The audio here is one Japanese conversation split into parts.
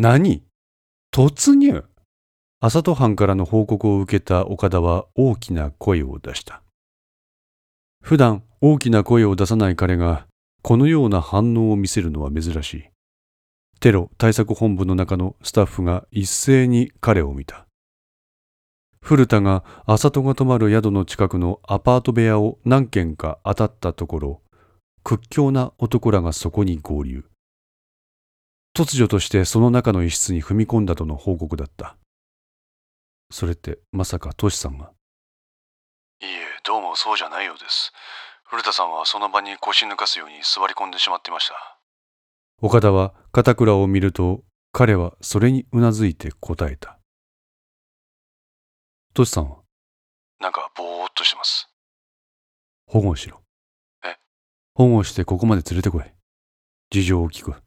何？突入？朝戸藩からの報告を受けた岡田は大きな声を出した。普段大きな声を出さない彼がこのような反応を見せるのは珍しい。テロ対策本部の中のスタッフが一斉に彼を見た。古田が朝戸が泊まる宿の近くのアパート部屋を何軒か当たったところ、屈強な男らがそこに合流。突如としてその中の一室に踏み込んだとの報告だった。それってまさかトシさんが？いいえ、どうもそうじゃないようです。古田さんはその場に腰抜かすように座り込んでしまってました。岡田は片倉を見ると彼はそれにうなずいて答えた。トシさんは？なんかぼーっとしてます。保護しろ。え？保護してここまで連れてこい。事情を聞く。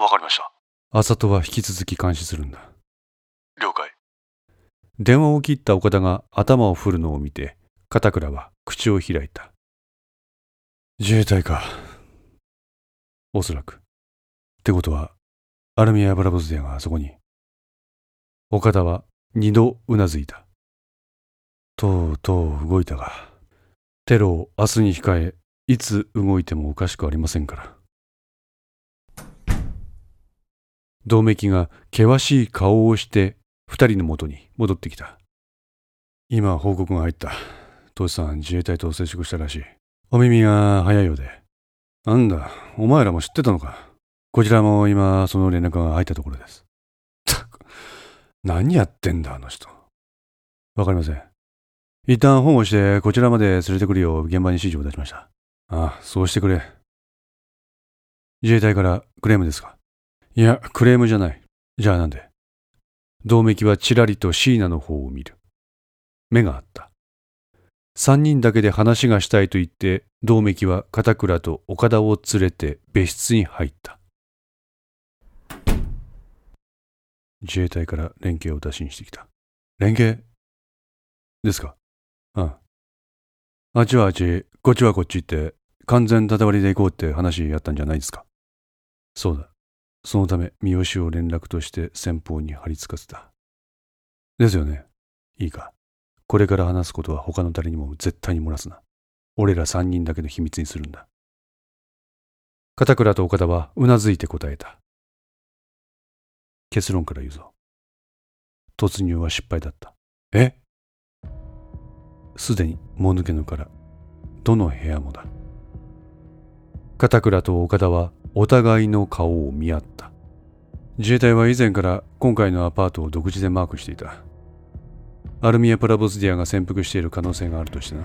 あ、わかりました。朝戸は引き続き監視するんだ。了解。電話を切った岡田が頭を振るのを見て、片倉は口を開いた。自衛隊か。おそらく。ってことは、アルミア・ブラボスデアがあそこに。岡田は二度うなずいた。とうとう動いたが、テロを明日に控え、いつ動いてもおかしくありませんから。銅メキが険しい顔をして二人のもとに戻ってきた。今報告が入った。トシさん自衛隊と接触したらしい。お耳が早いようで。なんだ、お前らも知ってたのか。こちらも今その連絡が入ったところです。たく、何やってんだあの人。わかりません。一旦保護してこちらまで連れてくるよう現場に指示を出しました。ああ、そうしてくれ。自衛隊からクレームですかいや、クレームじゃない。じゃあなんで？銅メキはちらりと椎名の方を見る。目があった。三人だけで話がしたいと言って、銅メキは片倉と岡田を連れて別室に入った。自衛隊から連携を打診してきた。連携？ですか？ああ。あっちはあっち、こっちはこっちって完全たたわりで行こうって話やったんじゃないですか？そうだ。そのため三好を連絡として先方に張り付かせた。ですよね。いいか。これから話すことは他の誰にも絶対に漏らすな。俺ら三人だけの秘密にするんだ。片倉と岡田はうなずいて答えた。結論から言うぞ。突入は失敗だった。え？すでにもぬけのからどの部屋もだ。片倉と岡田はお互いの顔を見合った。自衛隊は以前から今回のアパートを独自でマークしていた。アルミア・プラボスディアが潜伏している可能性があるとしてな。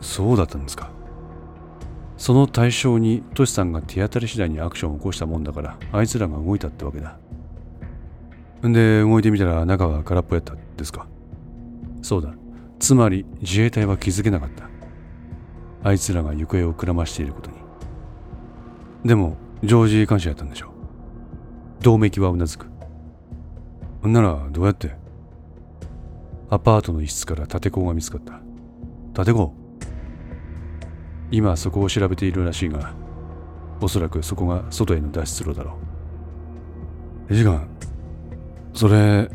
そうだったんですか。その対象にトシさんが手当たり次第にアクションを起こしたもんだからあいつらが動いたってわけだ。んで動いてみたら中は空っぽやったですか。そうだ。つまり自衛隊は気づけなかった。あいつらが行方をくらましていることに。でも、常時監視やったんでしょ？銅メキはうなずく。なら、どうやって？アパートの一室から立て子が見つかった。立て子？今そこを調べているらしいが、おそらくそこが外への脱出路だろう。時間、それ、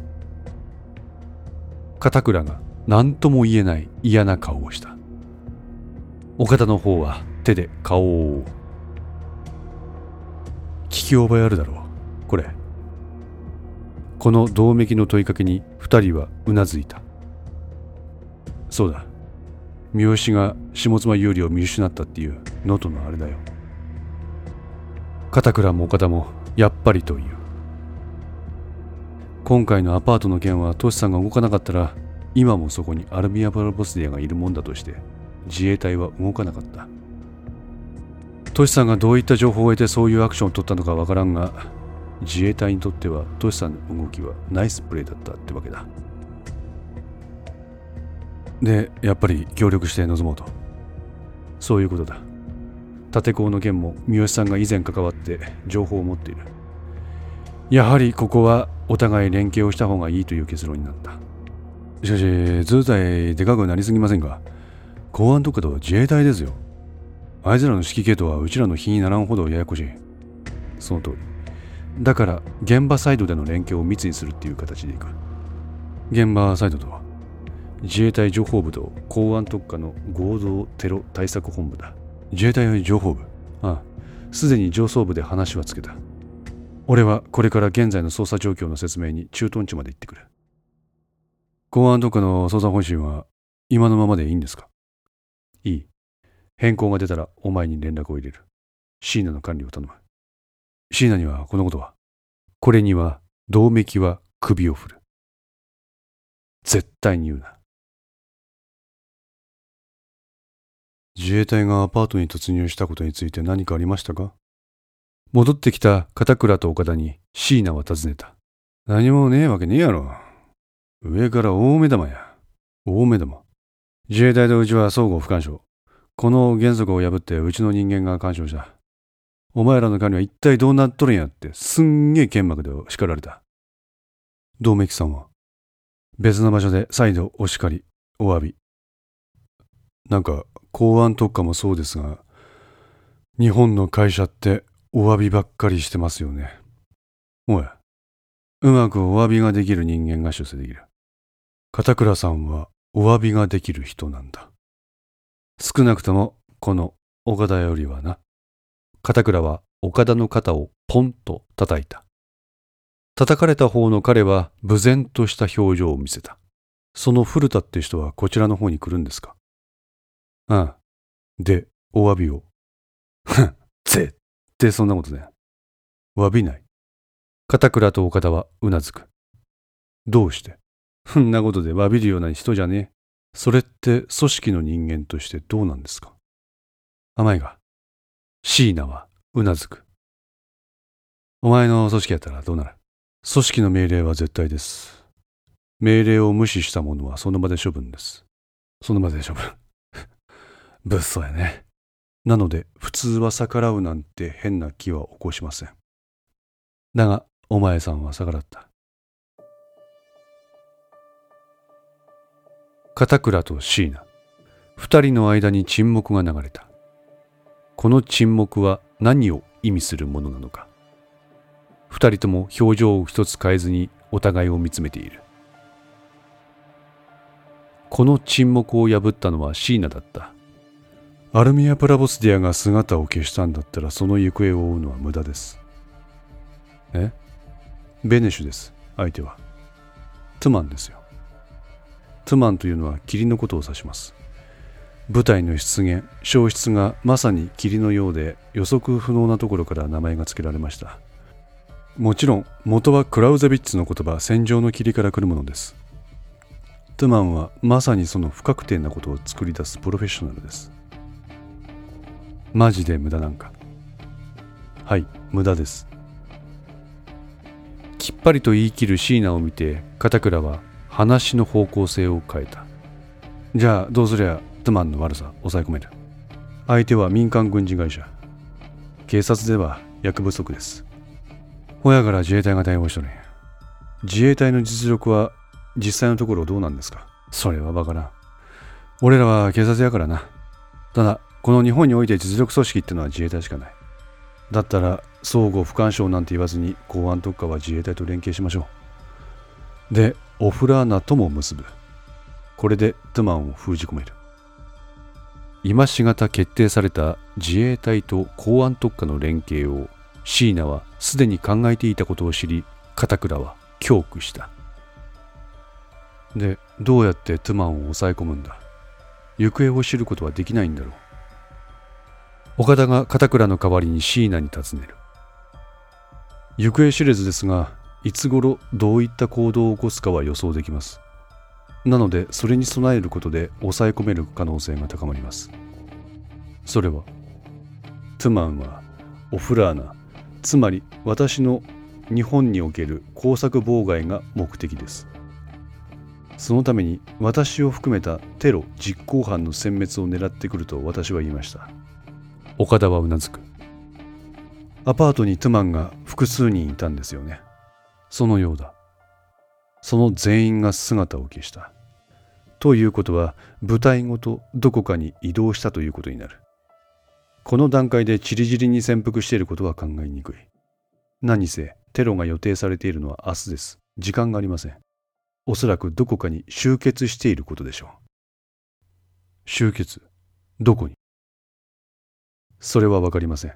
片倉が何とも言えない嫌な顔をした。岡田の方は手で顔を覆う。聞き覚えあるだろう。これ。この銅メキの問いかけに二人はうなずいた。そうだ。三好が下妻有利を見失ったっていう能登のあれだよ。片倉も岡田もやっぱりという。今回のアパートの件はトシさんが動かなかったら今もそこにアルビア・バラボスディアがいるもんだとして自衛隊は動かなかった。トシさんがどういった情報を得てそういうアクションを取ったのかわからんが自衛隊にとってはトシさんの動きはナイスプレーだったってわけだ。でやっぱり協力して臨もうと。そういうことだ。立子の件も三好さんが以前関わって情報を持っている。やはりここはお互い連携をした方がいいという結論になった。しかし図体でかくなりすぎませんか？公安とかと自衛隊ですよ。あいつらの指揮系統はうちらの比にならんほどややこしい。その通り。だから現場サイドでの連携を密にするっていう形でいく現場サイドとは自衛隊情報部と公安特化の合同テロ対策本部だ。自衛隊情報部。ああすでに上層部で話はつけた。俺はこれから現在の捜査状況の説明に駐屯地まで行ってくる。公安特化の捜査方針は今のままでいいんですか？いい。変更が出たらお前に連絡を入れる椎名の管理を頼む椎名にはこのことはこれには同盟は首を振る絶対に言うな自衛隊がアパートに突入したことについて何かありましたか？戻ってきた片倉と岡田に椎名は尋ねた。何もねえわけねえやろ。上から大目玉や。大目玉。自衛隊とうちは相互不干渉。この原則を破ってうちの人間が干渉した。お前らの管理は一体どうなっとるんやってすんげえ剣幕で叱られた。道明さんは別の場所で再度お叱り、お詫び。なんか公安特化もそうですが、日本の会社ってお詫びばっかりしてますよね。おい、うまくお詫びができる人間が出世できる。片倉さんはお詫びができる人なんだ。少なくともこの岡田よりはな。片倉は岡田の肩をポンと叩いた。叩かれた方の彼は無然とした表情を見せた。その古田って人はこちらの方に来るんですか？ああ。で、お詫びを。ふん、ぜってそんなことだよ。詫びない。片倉と岡田はうなずく。どうして？そんなことで詫びるような人じゃねえ。それって組織の人間としてどうなんですか？甘いが、椎名はうなずく。お前の組織やったらどうなる？組織の命令は絶対です。命令を無視した者はその場で処分です。その場で処分。物騒やね。なので普通は逆らうなんて変な気は起こしません。だがお前さんは逆らった。片倉と椎名二人の間に沈黙が流れた。この沈黙は何を意味するものなのか。二人とも表情を一つ変えずにお互いを見つめている。この沈黙を破ったのは椎名だった。アルミア・プラボスディアが姿を消したんだったらその行方を追うのは無駄です。え？ベネシュです、相手は。トゥマンですよ。トゥマンというのは霧のことを指します。舞台の出現、消失がまさに霧のようで予測不能なところから名前が付けられました。もちろん元はクラウゼビッツの言葉戦場の霧から来るものです。トゥマンはまさにその不確定なことを作り出すプロフェッショナルです。マジで無駄なんかはい無駄ですきっぱりと言い切る椎名を見て片倉は話の方向性を変えた。じゃあどうすりゃトゥマンの悪さ抑え込める。相手は民間軍事会社。警察では役不足です。親から自衛隊が対応しとる。んや自衛隊の実力は実際のところどうなんですか？それはわからん俺らは警察やからな。ただこの日本において実力組織ってのは自衛隊しかない。だったら相互不干渉なんて言わずに公安特化は自衛隊と連携しましょう。で、オフラーナとも結ぶ。これでトゥマンを封じ込める。今しがた決定された自衛隊と公安特化の連携を椎名はすでに考えていたことを知り片倉は恐怖したでどうやってトゥマンを抑え込むんだ？行方を知ることはできないんだろう岡田が片倉の代わりに椎名に尋ねる行方知れずですがいつ頃どういった行動を起こすかは予想できます。なのでそれに備えることで抑え込める可能性が高まります。それはトゥマンはオフラーナつまり私の日本における工作妨害が目的です。そのために私を含めたテロ実行犯の殲滅を狙ってくると私は言いました。岡田はうなずく。アパートにトゥマンが複数人いたんですよねそのようだその全員が姿を消したということは部隊ごとどこかに移動したということになるこの段階でチリジリに潜伏していることは考えにくい何せテロが予定されているのは明日です。時間がありません。おそらくどこかに集結していることでしょう。集結？どこに？それはわかりません。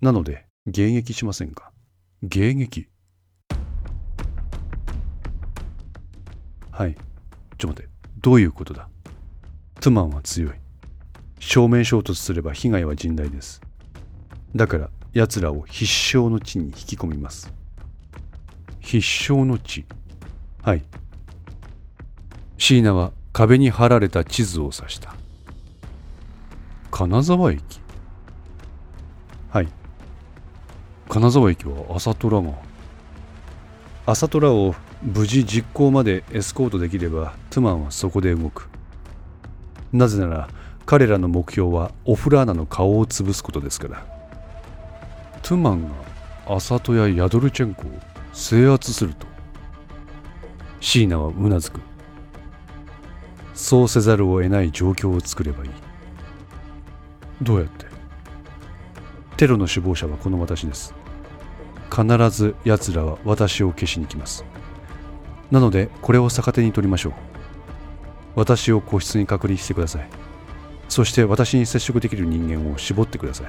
なので、迎撃しませんか？迎撃はい。ちょ待て。どういうことだ？トゥマンは強い。正面衝突すれば被害は甚大です。だから奴らを必勝の地に引き込みます。必勝の地？はい。椎名は壁に貼られた地図を指した。金沢駅？金沢駅は朝虎が。朝虎を無事実行までエスコートできればトゥマンはそこで動く。なぜなら彼らの目標はオフラーナの顔を潰すことですから。トゥマンがアトやヤドルチェンコを制圧すると。シーナはうなずく。そうせざるを得ない状況を作ればいい。どうやって？テロの首謀者はこの私です。必ず奴らは私を消しに来ます。なので、これを逆手に取りましょう。私を個室に隔離してください。そして私に接触できる人間を絞ってください。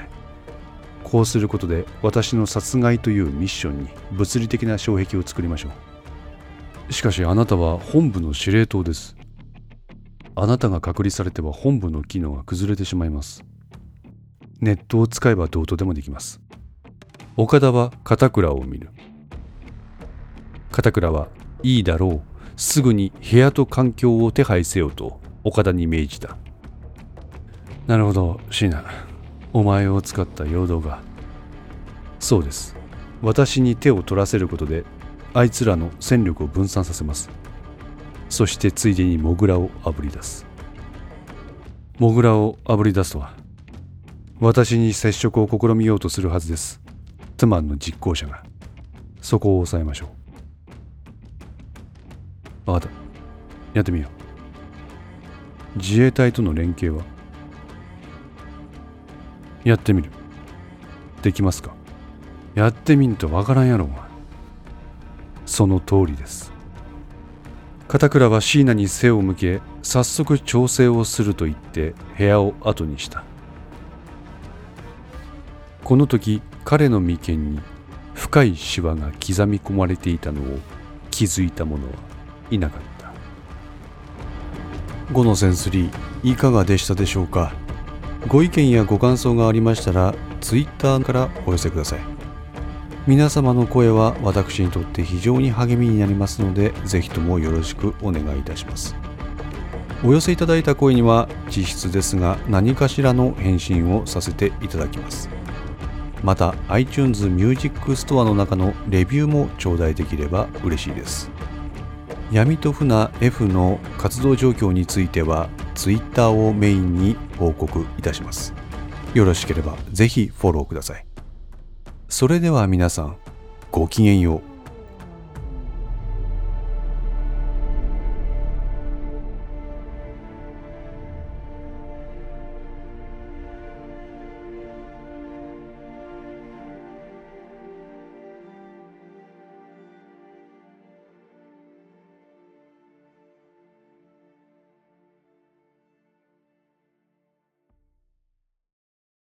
こうすることで私の殺害というミッションに物理的な障壁を作りましょう。しかしあなたは本部の司令塔です。あなたが隔離されては本部の機能が崩れてしまいます。ネットを使えばどうとでもできます。岡田は片倉を見る。片倉はいいだろう。すぐに部屋と環境を手配せよと岡田に命じた。なるほど、椎名。お前を使った陽動が。そうです。私に手を取らせることで、あいつらの戦力を分散させます。そしてついでにモグラをあぶり出す。モグラをあぶり出すとは、私に接触を試みようとするはずです。ツマンの実行者が。そこを抑えましょう。わかった。やってみよう。自衛隊との連携はやってみる。できますか？やってみんとわからんやろが。その通りです。片倉は椎名に背を向け、早速調整をすると言って部屋を後にした。この時彼の眉間に深いシワが刻み込まれていたのを気づいた者はいなかった。5のセンスリーいかがでしたでしょうか？ご意見やご感想がありましたら Twitter からお寄せください。皆様の声は私にとって非常に励みになりますのでぜひともよろしくお願いいたします。お寄せいただいた声には実質ですが何かしらの返信をさせていただきます。また iTunes Music Store の中のレビューも頂戴できれば嬉しいです。闇と船 F の活動状況については Twitter をメインに報告いたします。よろしければぜひフォローください。それでは皆さんごきげんよう。